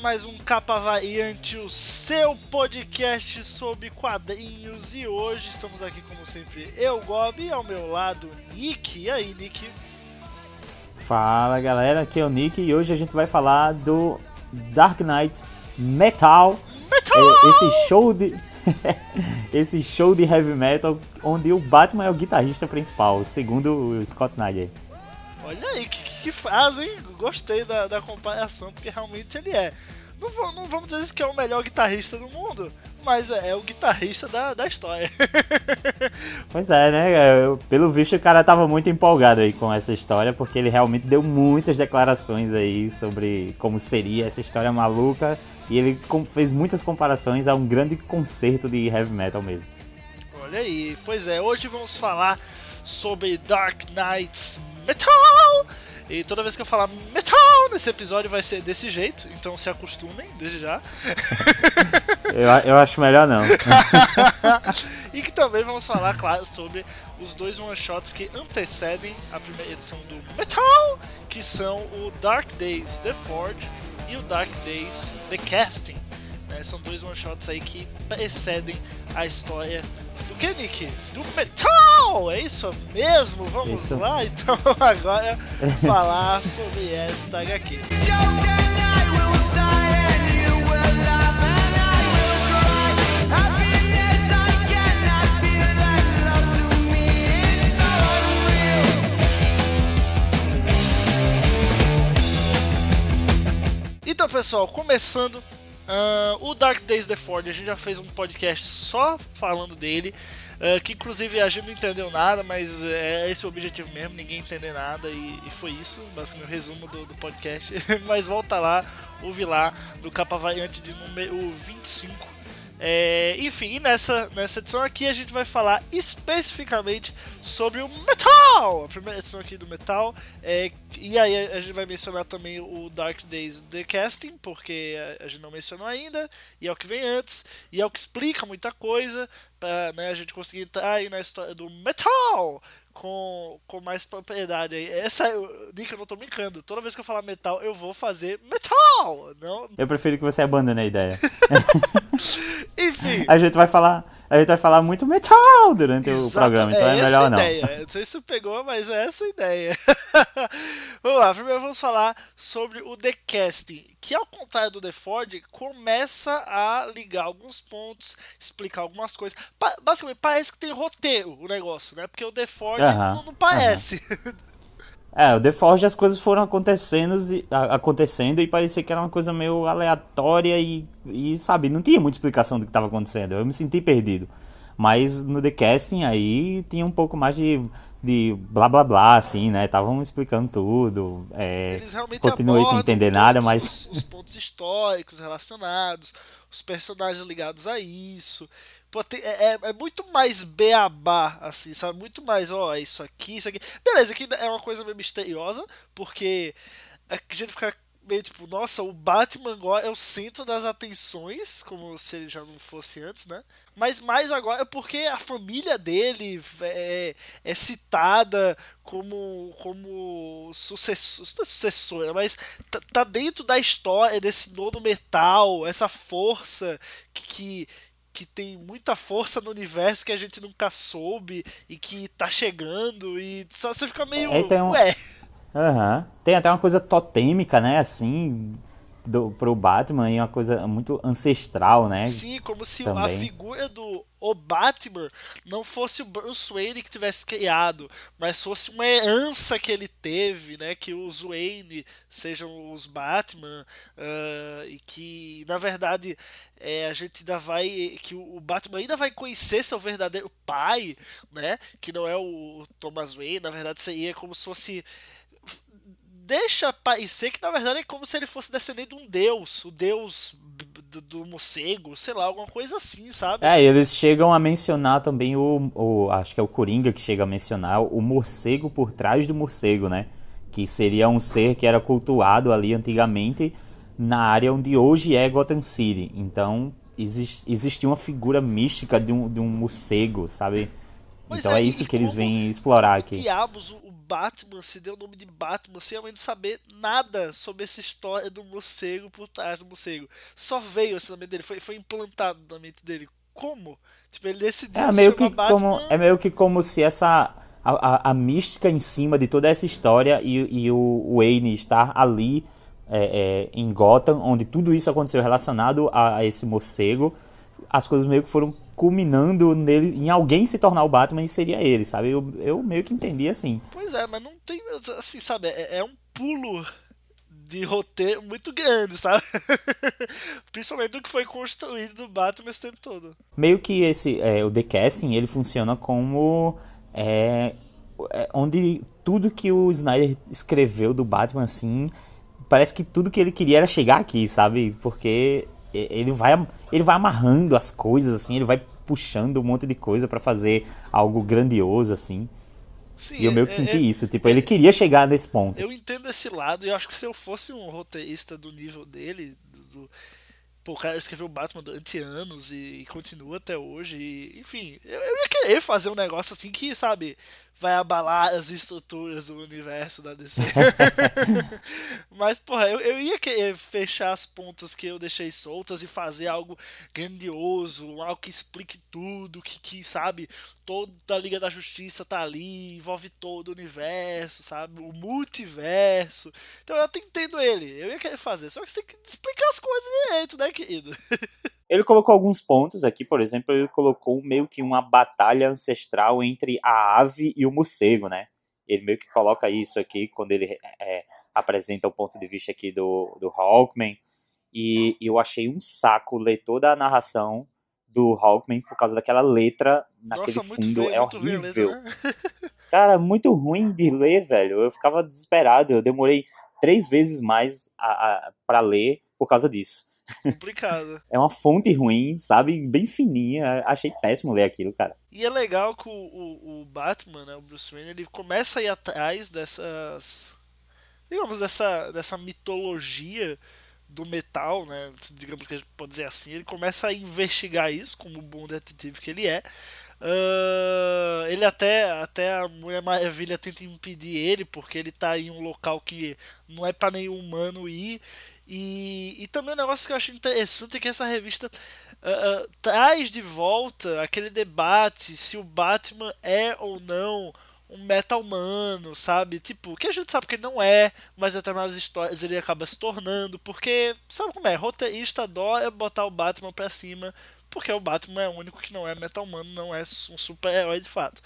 A mais um Capa Variante, o seu podcast sobre quadrinhos. E hoje estamos aqui, como sempre, eu, Gob, e ao meu lado, Nick. E aí, Nick? Fala galera, aqui é o Nick e hoje a gente vai falar do Dark Knight Metal. Metal! É, Esse show de. Esse show de heavy metal onde o Batman é o guitarrista principal, segundo o Scott Snyder. Olha aí, que, que, que faz, hein? Gostei da, da comparação, porque realmente ele é. Não, vou, não vamos dizer que é o melhor guitarrista do mundo, mas é, é o guitarrista da, da história. Pois é, né? Eu- Pelo visto o cara tava muito empolgado aí com essa história, porque ele realmente deu muitas declarações aí sobre como seria essa história maluca. E ele fez muitas comparações a um grande concerto de heavy metal mesmo. Olha aí, pois é, hoje vamos falar sobre Dark Knights! E toda vez que eu falar metal nesse episódio vai ser desse jeito, então se acostumem desde já. Eu, eu acho melhor não. e que também vamos falar, claro, sobre os dois one-shots que antecedem a primeira edição do Metal, que são o Dark Days The Forge e o Dark Days The Casting. né? São dois one-shots aí que precedem a história que, Nick? Do Metal! É isso mesmo? Vamos Isso. lá então agora falar sobre esta HQ. Então, pessoal, começando ah, o Dark Days The Forge, a gente já fez um podcast só falando dele, ah, que inclusive a gente não entendeu nada, mas é esse o objetivo mesmo, ninguém entender nada, e, e foi isso, basicamente o resumo do, do podcast. mas volta lá, ouve lá, do capa variante de número 25. É, enfim, nessa, nessa edição aqui a gente vai falar especificamente sobre o Metal! A primeira edição aqui do Metal. É, e aí a gente vai mencionar também o Dark Days The Casting, porque a, a gente não mencionou ainda, e é o que vem antes, e é o que explica muita coisa, pra né, a gente conseguir entrar aí na história do Metal! Com, com mais propriedade aí. Essa, eu- Nick, eu não tô brincando. Toda vez que eu falar metal, eu vou fazer metal! Não, Eu prefiro que você abandone a ideia. enfim. A gente vai falar, a gente vai falar muito metal durante o Exato, programa, então é, essa melhor não. Ideia. Eu Não sei se pegou, mas é essa a ideia. vamos lá, primeiro vamos falar sobre o The Casting, que ao contrário do The Ford, começa a ligar alguns pontos, explicar algumas coisas. Basicamente, parece que tem roteiro o negócio, né? Porque o The Ford Aham, não, não parece. É, o The Forge as coisas foram acontecendo, e- acontecendo e parecia que era uma coisa meio aleatória e, e, sabe, não tinha muita explicação do que estava acontecendo. Eu me senti perdido. Mas no The Casting aí tinha um pouco mais de, de blá blá blá, assim, né? Estavam explicando tudo. É, Eles realmente continuei sem entender nada, mas Os, os pontos históricos relacionados, os personagens ligados a isso. É, é- é muito mais beabá, assim, sabe? Muito mais, ó, é isso aqui, isso aqui. Beleza, aqui é uma coisa meio misteriosa, porque a gente fica meio tipo, nossa, o Batman agora é o centro das atenções, como se ele já não fosse antes, né? Mas mais agora é porque a família dele é, é citada como, como sucessor, é sucessora, mas tá, tá dentro da história desse nono metal, essa força que, que, que tem muita força no universo que a gente nunca soube e que tá chegando e só você fica meio. É, tem um- Ué, Aham. Tem até uma coisa totêmica, né? Assim, do, pro Batman, e uma coisa muito ancestral, né? sim, como se a Também. figura do o Batman não fosse o Bruce Wayne que tivesse criado, mas fosse uma herança que ele teve, né? Que os Wayne sejam os Batman ah, e que na verdade é, a gente ainda vai que o Batman ainda vai conhecer seu verdadeiro pai, né? Que não é o Thomas Wayne, na verdade seria como se fosse deixa parecer que na verdade é como se ele fosse descendente de um deus, o deus do, do morcego, sei lá, alguma coisa assim, sabe? É, eles chegam a mencionar também o, o. Acho que é o Coringa que chega a mencionar o morcego por trás do morcego, né? Que seria um ser que era cultuado ali antigamente na área onde hoje é Gotham City. Então exis- existia uma figura mística de um, de um morcego, sabe? Pois então é, é, isso que eles vêm explorar aqui. Diabos, o Batman, se deu o nome de Batman, sem realmente saber nada sobre essa história do morcego por trás do morcego. Só veio esse nome dele, foi, foi implantado na mente dele. Como? Tipo, ele decidiu é meio que Batman... como É meio que como se essa. A, a, a, mística em cima de toda essa história e, e o Wayne estar ali é, é, em Gotham, onde tudo isso aconteceu relacionado a, a esse morcego, as coisas meio que foram culminando nele, em alguém se tornar o Batman e seria ele, sabe? Eu, eu meio que entendi assim. Pois é, mas não tem, assim, sabe? É, é um pulo de roteiro muito grande, sabe? Principalmente do que foi construído do Batman esse tempo todo. Meio que esse, é, o The Casting, ele funciona como... É, é, onde tudo que o Snyder escreveu do Batman, assim, parece que tudo que ele queria era chegar aqui, sabe? Porque ele vai, ele vai amarrando as coisas, assim, ele vai puxando um monte de coisa para fazer algo grandioso, assim. Sim, e eu meio que é, senti é, isso, tipo, ele queria chegar nesse ponto. Eu entendo esse lado, e eu acho que se eu fosse um roteirista do nível dele, do, do Pô, o cara escreveu Batman durante anos e, e continua até hoje. E, enfim, eu, eu, ia querer fazer um negócio assim que, sabe, vai abalar as estruturas do universo da DC. Mas, porra, eu, eu ia querer fechar as pontas que eu deixei soltas e fazer algo grandioso, algo que explique tudo, que, que sabe, toda a Liga da Justiça tá ali, envolve todo o universo, sabe, o multiverso. Então eu até entendo ele, eu ia querer fazer, só que você tem que explicar as coisas direito, né, querido? Ele colocou alguns pontos aqui, por exemplo, ele colocou meio que uma batalha ancestral entre a ave e o morcego, né? Ele meio que coloca isso aqui quando ele é, apresenta o ponto de vista aqui do, do Hawkman. E, e eu achei um saco ler toda a narração do Hawkman por causa daquela letra naquele Nossa, fundo. Feio, é horrível. Letra, né? Cara, muito ruim de ler, velho. Eu ficava desesperado. Eu demorei três vezes mais a, a para ler por causa disso. Complicado. é uma fonte ruim, sabe? Bem fininha. Achei péssimo ler aquilo, cara. E é legal que o, o, o Batman, né, o Bruce Wayne, ele começa a ir atrás dessas. Digamos, dessa, dessa mitologia do metal, né? Digamos que a gente pode dizer assim. Ele começa a investigar isso, como o bom detetive que ele é. Uh, ele até, até a Mulher Maravilha tenta impedir ele, porque ele tá em um local que não é para nenhum humano ir. E, e também um negócio que eu acho interessante é que essa revista uh, uh, traz de volta aquele debate se o Batman é ou não um meta-humano, sabe? Tipo, que a gente sabe que ele não é, mas até nas histórias ele acaba se tornando, porque, sabe como é? Roteirista adora botar o Batman pra cima, porque o Batman é o único que não é meta-humano, não é um super-herói de fato.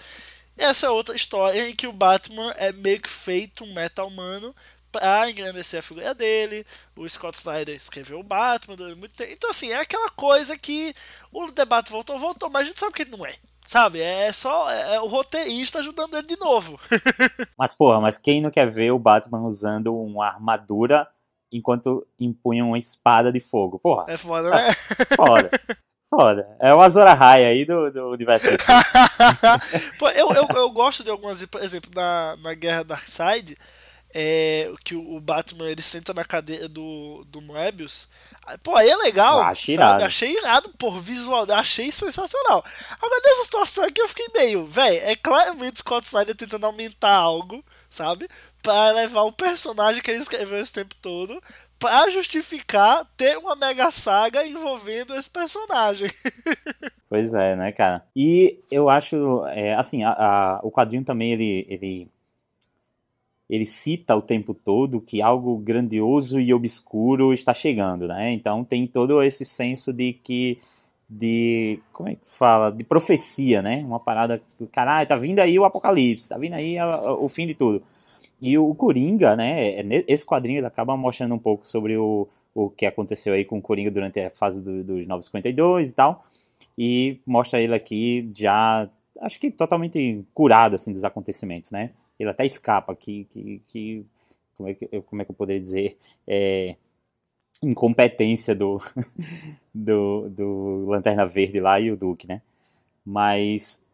Essa é outra história em que o Batman é meio que feito um meta-humano, pra engrandecer a figura dele. O Scott Snyder escreveu o Batman durante muito tempo. Então, assim, é aquela coisa que o debate voltou, voltou, mas a gente sabe que ele não é. Sabe? É só é, é o roteirista ajudando ele de novo. mas, porra, mas quem não quer ver o Batman usando uma armadura enquanto empunha uma espada de fogo? Porra. É foda, né? foda. Foda. É o Azura High aí do, do universo. Pô, eu, eu, eu gosto de algumas, por exemplo, na, na Guerra Darkseid, é, que o Batman ele senta na cadeira do, do Moebius. Pô, aí é legal. Ah, achei irado. Achei irado, por visual, achei sensacional. Agora, nessa situação aqui eu fiquei meio, velho, é claramente Scott Snyder tentando aumentar algo, sabe? Pra levar o personagem que ele escreveu esse tempo todo pra justificar ter uma mega saga envolvendo esse personagem. pois é, né, cara? E eu acho, é, assim, a, a, o quadrinho também ele, ele ele cita o tempo todo que algo grandioso e obscuro está chegando, né? Então tem todo esse senso de que de como é que fala de profecia, né? Uma parada, caralho, tá vindo aí o apocalipse, tá vindo aí a, a, o fim de tudo. E o Coringa, né? É, esse quadrinho ele acaba mostrando um pouco sobre o, o que aconteceu aí com o Coringa durante a fase do, dos 952 e tal. E mostra ele aqui já, acho que totalmente curado assim dos acontecimentos, né? Ele até escapa, que, que, que como, é que como é que eu poderia dizer, é, incompetência do, do, do Lanterna Verde lá e o Duke, né? Mas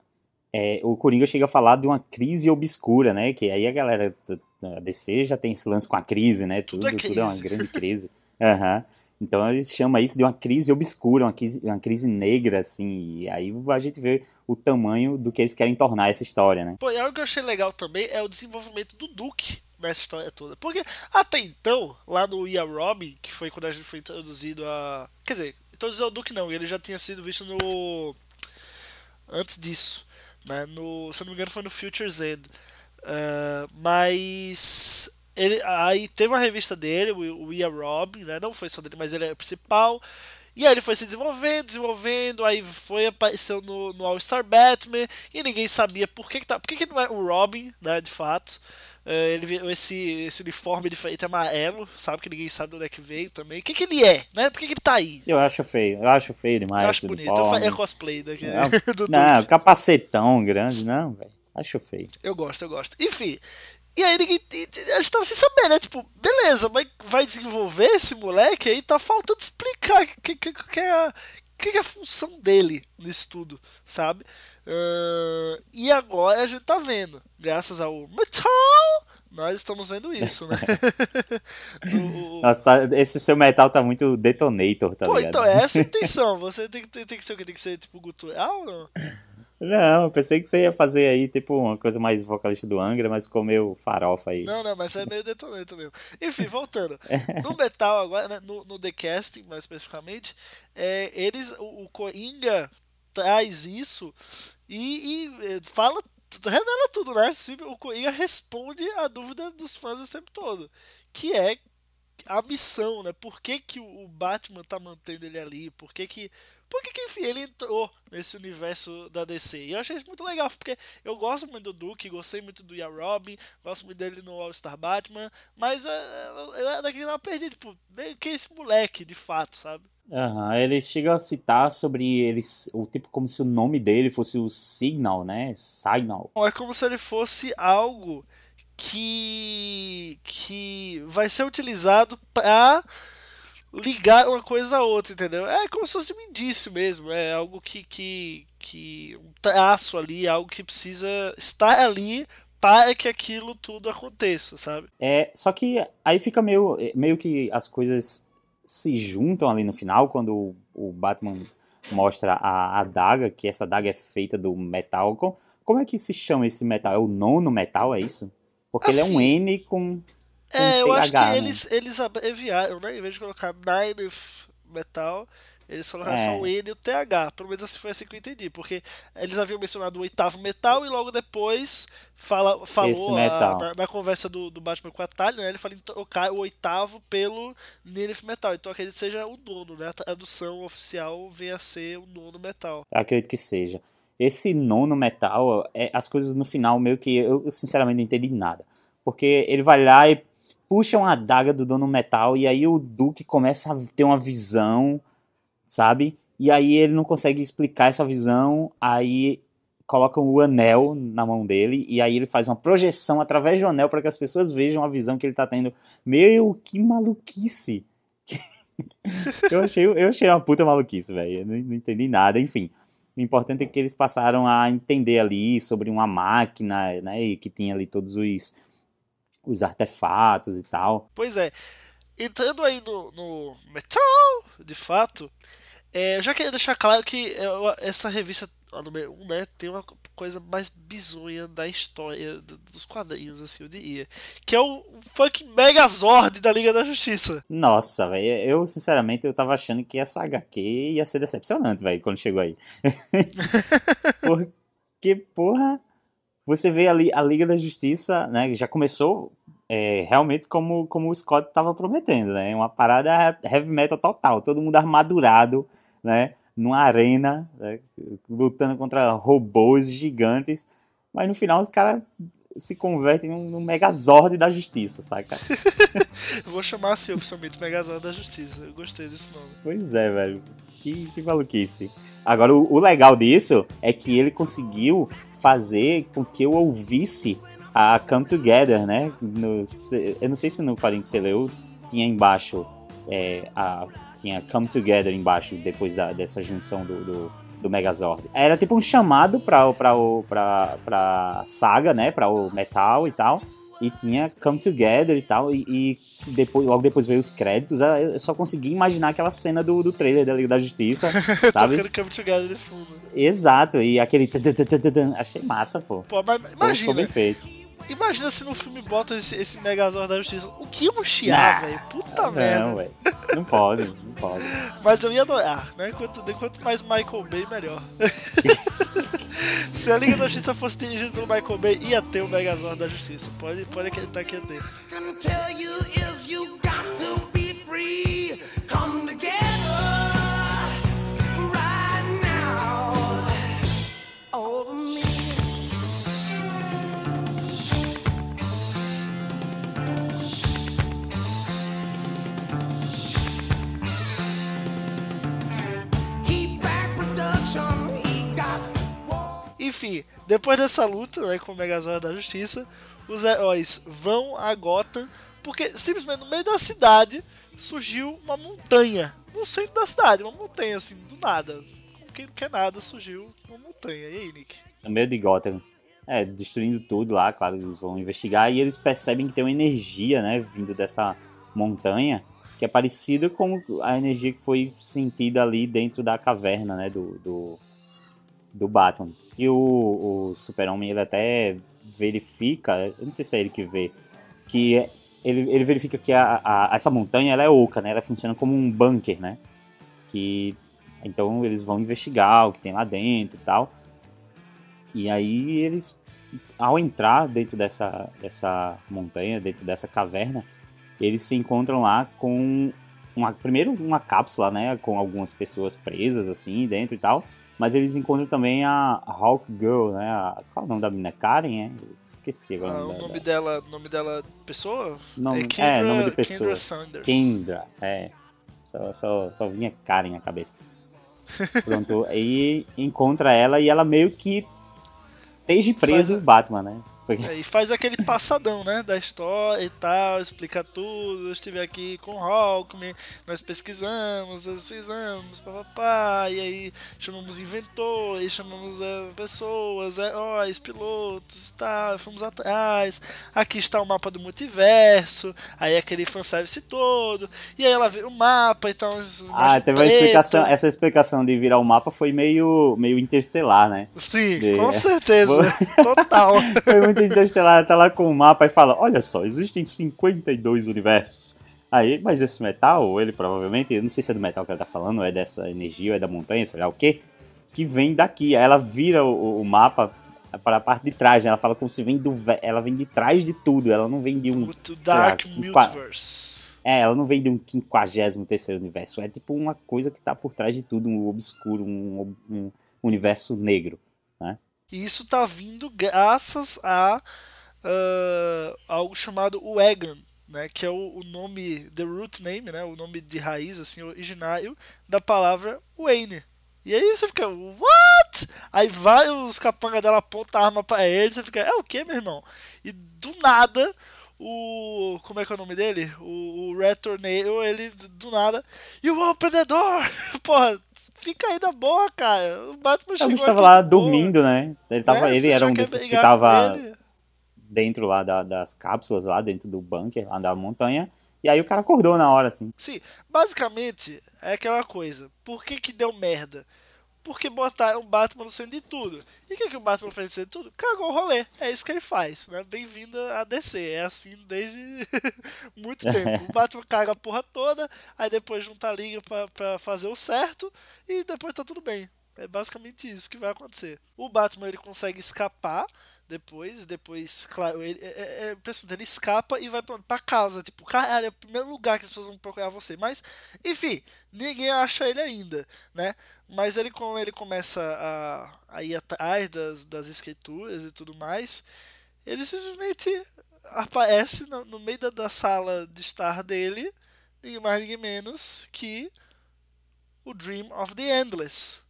é, o Coringa chega a falar de uma crise obscura, né? Que aí a galera da DC já tem esse lance com a crise, né? Tudo, tudo é, tudo é uma grande crise. Aham. Então ele chama isso de uma crise obscura, uma crise, uma crise negra, assim. E aí a gente vê o tamanho do que eles querem tornar essa história, né? Pô, e algo que eu achei legal também é o desenvolvimento do Duke nessa história toda. Porque até então, lá no Ia Robin, que foi quando a gente foi introduzido a. Quer dizer, introduzido ao Duke não, ele já tinha sido visto no. Antes disso. Né? No, se eu não me engano, foi no Future's End. Uh, mas ele, aí teve uma revista dele, o, o Ia Robin, né? Não foi só dele, mas ele é o principal. E aí ele foi se desenvolvendo, desenvolvendo, aí foi apareceu no, no All Star Batman e ninguém sabia por que, que, tá, por que, que não é o Robin, né, de fato. Uh, ele esse, esse uniforme diferente amarelo, sabe que ninguém sabe de onde é que veio também. O que, que ele é, né? Por que, que ele tá aí? Eu acho feio, eu acho feio demais. Eu acho bonito, eu é cosplay daqui, não, do Não, capacetão grande, não, velho. Acho feio. Eu gosto, eu gosto. Enfim, e aí ninguém. A gente tava sem saber, né? Tipo, beleza, mas vai desenvolver esse moleque aí, tá faltando explicar o que, que, que, é a, que, que é a função dele nisso tudo, sabe? Uh, e agora a gente tá vendo, graças ao Metal, nós estamos vendo isso, né? Do, Nossa, tá, esse seu metal tá muito detonator, tá Pô, ligado? então é essa a intenção. Você tem, tem, tem que ser o quê? Tem que ser tipo gutural ou não? Não, eu pensei que você ia fazer aí, tipo, uma coisa mais vocalista do Angra, mas comeu farofa aí. Não, não, mas é meio detonante mesmo. Enfim, voltando. No metal agora, né, no, no The Casting, mais especificamente, é, eles, o, o Coringa traz isso e, e é, fala, revela tudo, né? O Coringa responde a dúvida dos fãs o tempo todo. Que é a missão, né? Por que, que o Batman tá mantendo ele ali? Por que que porque que, enfim, ele entrou nesse universo da DC. E eu achei isso muito legal, porque eu gosto muito do Duke, gostei muito do Ya Robin, gosto muito dele no All-Star Batman, mas uh, eu era daquele não perdi, tipo, que é esse moleque, de fato, sabe? Uhum, ele chega a citar sobre eles, o tipo como se o nome dele fosse o Signal, né? Signal. É como se ele fosse algo que que vai ser utilizado para ligar uma coisa a outra, entendeu? É como se fosse um indício mesmo, é algo que, que, que um traço ali, algo que precisa estar ali para que aquilo tudo aconteça, sabe? É, só que aí fica meio, meio que as coisas se juntam ali no final, quando o, o Batman mostra a adaga, que essa adaga é feita do metal. Como, como é que se chama esse metal? É o nono metal, é isso? Porque assim, ele é um assim, N com é, eu acho que né? eles, eles abreviaram, né? Em vez de colocar Nine Metal, eles colocaram é. só o N e o TH. Pelo menos assim foi assim que eu entendi. Porque eles haviam mencionado o oitavo metal e logo depois fala, falou a, na, na, conversa do, do Batman com a Talia, né? Ele falou em trocar o oitavo pelo Nineth Metal. Então acredito que seja o nono, né? A tradução oficial venha a ser o nono metal. acredito que seja. Esse nono metal, é, as coisas no final meio que eu, eu sinceramente não entendi nada. Porque ele vai lá e puxam a adaga do dono metal e aí o Duke começa a ter uma visão, sabe? E aí ele não consegue explicar essa visão, aí colocam o anel na mão dele e aí ele faz uma projeção através do anel para que as pessoas vejam a visão que ele tá tendo. Meu, que maluquice! eu, achei, eu achei uma puta maluquice, velho. Não, não entendi nada, enfim. O importante é que eles passaram a entender ali sobre uma máquina, né, e que tinha ali todos os os artefatos e tal. Pois é. Entrando aí no, no metal, de fato, é, eu já queria deixar claro que é, essa revista, a número 1, né, tem uma coisa mais bizonha da história dos quadrinhos, assim, eu diria. Que é o fucking Megazord da Liga da Justiça. Nossa, velho, eu sinceramente eu tava achando que essa HQ ia ser decepcionante, velho, quando chegou aí. Porque, porra, você vê ali a Liga da Justiça, né? Já começou é, realmente como, como o Scott estava prometendo, né? Uma parada heavy metal total, todo mundo armadurado, né? Numa arena, né? lutando contra robôs gigantes, mas no final os caras se convertem num, num Megazord da Justiça, saca? vou chamar assim oficialmente Megazord da Justiça, eu gostei desse nome. Pois é, velho, que, que maluquice. Agora, o, o legal disso é que ele conseguiu fazer com que eu ouvisse a Come Together, né? No, eu não sei se no quadrinho que você leu tinha embaixo é, a, tinha Come Together embaixo depois da, dessa junção do, do, do, Megazord. Era tipo um chamado pra, pra, pra, pra saga, né? Pra o metal e tal. E tinha Come Together e tal, e, e, depois, logo depois veio os créditos, eu só consegui imaginar aquela cena do, do trailer da Liga da Justiça, sabe? Tocando Come Together de fundo. Exato, e aquele... Achei massa, pô. Pô, mas imagina... Ficou bem feito. Imagina se no filme bota esse, esse Megazord da Justiça. O que eu chiar, velho? Puta não, merda. Não, velho. Não pode, pode. Mas eu ia adorar, né? Quanto, quanto mais Michael Bay, melhor. se a Liga da Justiça fosse dirigida pelo Michael Bay, ia ter o Megazord da Justiça. Pode, pode acreditar que ia ter. Depois dessa luta né, com o Megazord da Justiça, os heróis vão a Gotham porque simplesmente no meio da cidade surgiu uma montanha. No centro da cidade, uma montanha assim, do nada. Como quem não quer nada, surgiu uma montanha. E aí, Nick? No meio de Gotham. É, destruindo tudo lá, claro, eles vão investigar e eles percebem que tem uma energia, né, vindo dessa montanha, que é parecida com a energia que foi sentida ali dentro da caverna, né, do, do, do Batman. E o, o Super-Homem, ele até verifica, eu não sei se é ele que vê, que ele, ele verifica que a, a, essa montanha ela é oca, né? Ela funciona como um bunker, né? Que então eles vão investigar o que tem lá dentro e tal. E aí eles, ao entrar dentro dessa, dessa montanha, dentro dessa caverna, eles se encontram lá com uma, primeiro uma cápsula, né? Com algumas pessoas presas assim dentro e tal. Mas eles encontram também a Hawk Girl, né? A, qual é o nome da menina? Karen, é? Esqueci agora. Ah, o nome dela, nome dela, pessoa? Nome, é, Kendra, é, nome de pessoa. Kendra Sanders. Kendra, é. Só, só, só vinha Karen na cabeça. Pronto, aí encontra ela e ela meio que esteja preso o Batman, né? É, e faz aquele passadão, né? Da história e tal, explica tudo. Eu estive aqui com o Hawkman, nós pesquisamos, nós fizemos, papapá, e aí chamamos inventores, chamamos é, pessoas, heróis, pilotos e tal, fomos atrás. Aqui está o mapa do multiverso, aí aquele fanservice todo, e aí ela vira o mapa e tal. Ah, teve uma explicação, essa explicação de virar o mapa foi meio, meio interestelar, né? Sim, de... com certeza, total. foi muito Interestelar tá lá com o mapa e fala: Olha só, existem 52 universos. Aí, mas esse metal, ele provavelmente, eu não sei se é do metal que ela tá falando, é dessa energia, ou é da montanha, sei lá o que, que vem daqui. Aí ela vira o, o mapa para a parte de trás, né? Ela fala como se vem do. Ela vem de trás de tudo, ela não vem de um. O Dark lá, Multiverse. É, ela não vem de um 53 universo. É tipo uma coisa que tá por trás de tudo, um obscuro, um, um universo negro? E isso tá vindo graças a uh, algo chamado Wagon, né, que é o, o, nome, the root name, né, o nome de raiz, assim, originário da palavra Wayne. E aí você fica, what? Aí vai os capangas dela apontam a arma pra ele, você fica, é o que, meu irmão? E do nada, o. Como é que é o nome dele? O, o Red ele do nada. Open the door! Porra, fica aí na boa, cara. O Batman chegou. Ele tava lá dormindo, né? Ele, tava, é, ele era um desses que tava dentro lá da, das cápsulas, lá dentro do bunker, lá da montanha. E aí o cara acordou na hora, assim. Sim, basicamente é aquela coisa. Por que que deu merda? Porque botaram o Batman no centro de tudo. E o que, que o Batman fez no centro de tudo? Cagou o rolê. É isso que ele faz, né? Bem-vindo a DC. É assim desde muito tempo. O Batman caga a porra toda, aí depois junta a liga pra, pra fazer o certo e depois tá tudo bem. É basicamente isso que vai acontecer. O Batman ele consegue escapar depois, depois, claro, ele, é, é, é ele escapa e vai pra casa, tipo, caralho, é o primeiro lugar que as pessoas vão procurar você, mas, enfim, ninguém acha ele ainda, né, mas ele, como ele começa a, a ir atrás das, das escrituras e tudo mais, ele simplesmente aparece no, no meio da, da, sala de estar dele, ninguém mais, ninguém menos que o Dream of the Endless.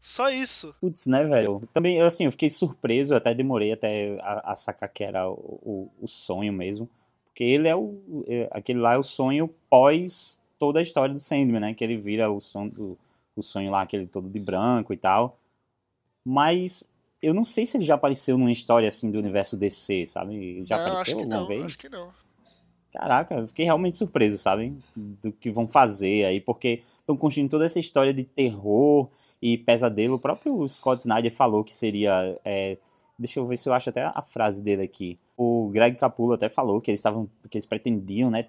Só isso. Putz, né, velho? Também, assim, eu fiquei surpreso, até demorei até a, a sacar que era o, o, o, sonho mesmo. Porque ele é o. É, aquele lá é o sonho pós toda a história do Sandman, né? Que ele vira o sonho do o sonho lá, aquele todo de branco e tal. Mas eu não sei se ele já apareceu numa história assim do universo DC, sabe? Já não, apareceu alguma não, vez? Acho que não. Caraca, eu fiquei realmente surpreso, sabe? Do que vão fazer aí, porque estão construindo toda essa história de terror e pesadelo. O próprio Scott Snyder falou que seria. É, deixa eu ver se eu acho até a frase dele aqui. O Greg Capullo até falou que eles estavam. que eles pretendiam, né?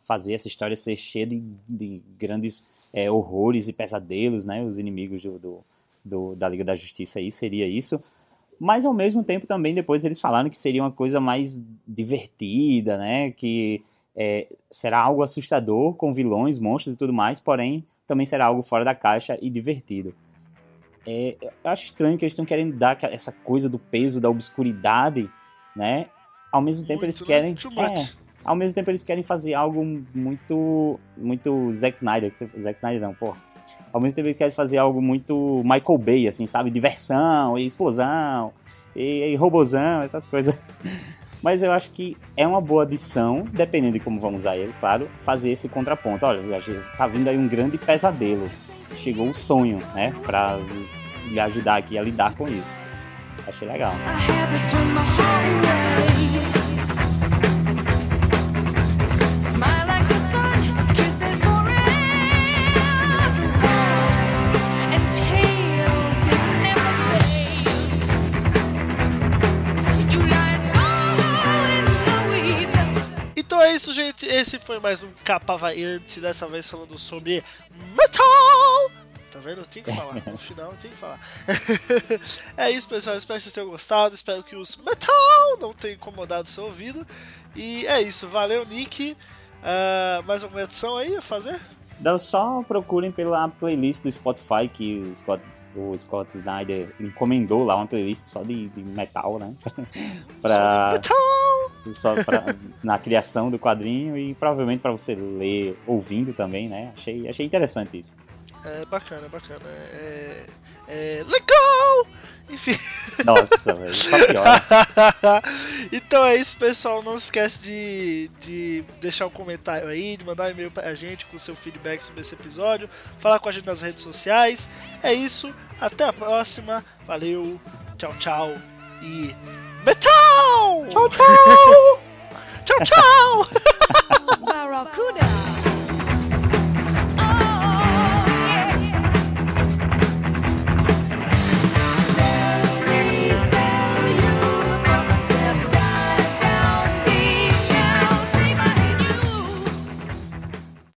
Fazer essa história ser cheia de, de grandes é, horrores e pesadelos, né? Os inimigos do, do, do, da Liga da Justiça aí seria isso. Mas ao mesmo tempo também depois eles falaram que seria uma coisa mais divertida, né? Que é, será algo assustador com vilões, monstros e tudo mais, porém também será algo fora da caixa e divertido. É, eu acho estranho que eles estão querendo dar essa coisa do peso da obscuridade, né? Ao mesmo tempo Muito, eles né? querem, é, ao mesmo tempo eles querem fazer algo muito, muito Zack Snyder, Zack Snyder não, pô. Ao mesmo tempo eles querem fazer algo muito Michael Bay, assim, sabe? Diversão e explosão e, e robozão, essas coisas. Mas eu acho que é uma boa adição, dependendo de como vamos usar ele, claro, fazer esse contraponto. Olha, tá vindo aí um grande pesadelo. Chegou um sonho, né? Pra lhe ajudar aqui a lidar com isso. Achei legal. I isso, gente. Esse foi mais um capa variante, dessa vez falando sobre metal. Tá vendo? Tenho que falar. No final tenho que falar. é isso, pessoal. Espero que vocês tenham gostado. Espero que os metal não tenham incomodado o seu ouvido. E é isso. Valeu, Nick. Ah, mais alguma edição aí a fazer? Então só procurem pela playlist do Spotify que o Scott, o Scott Snyder encomendou lá, uma playlist só de, de metal, né? pra, Metal! só pra, na criação do quadrinho e provavelmente para você ler ouvindo também, né? Achei, achei interessante isso. É bacana, bacana. É, é legal! Enfim. Nossa, velho, só pior. então é isso, pessoal. Não se esquece de, de deixar um comentário aí, de mandar um e-mail pra gente com seu feedback sobre esse episódio, falar com a gente nas redes sociais. É isso, até a próxima. Valeu, tchau, tchau e. Metal! Tchau, tchau! tchau, tchau! Barracuda.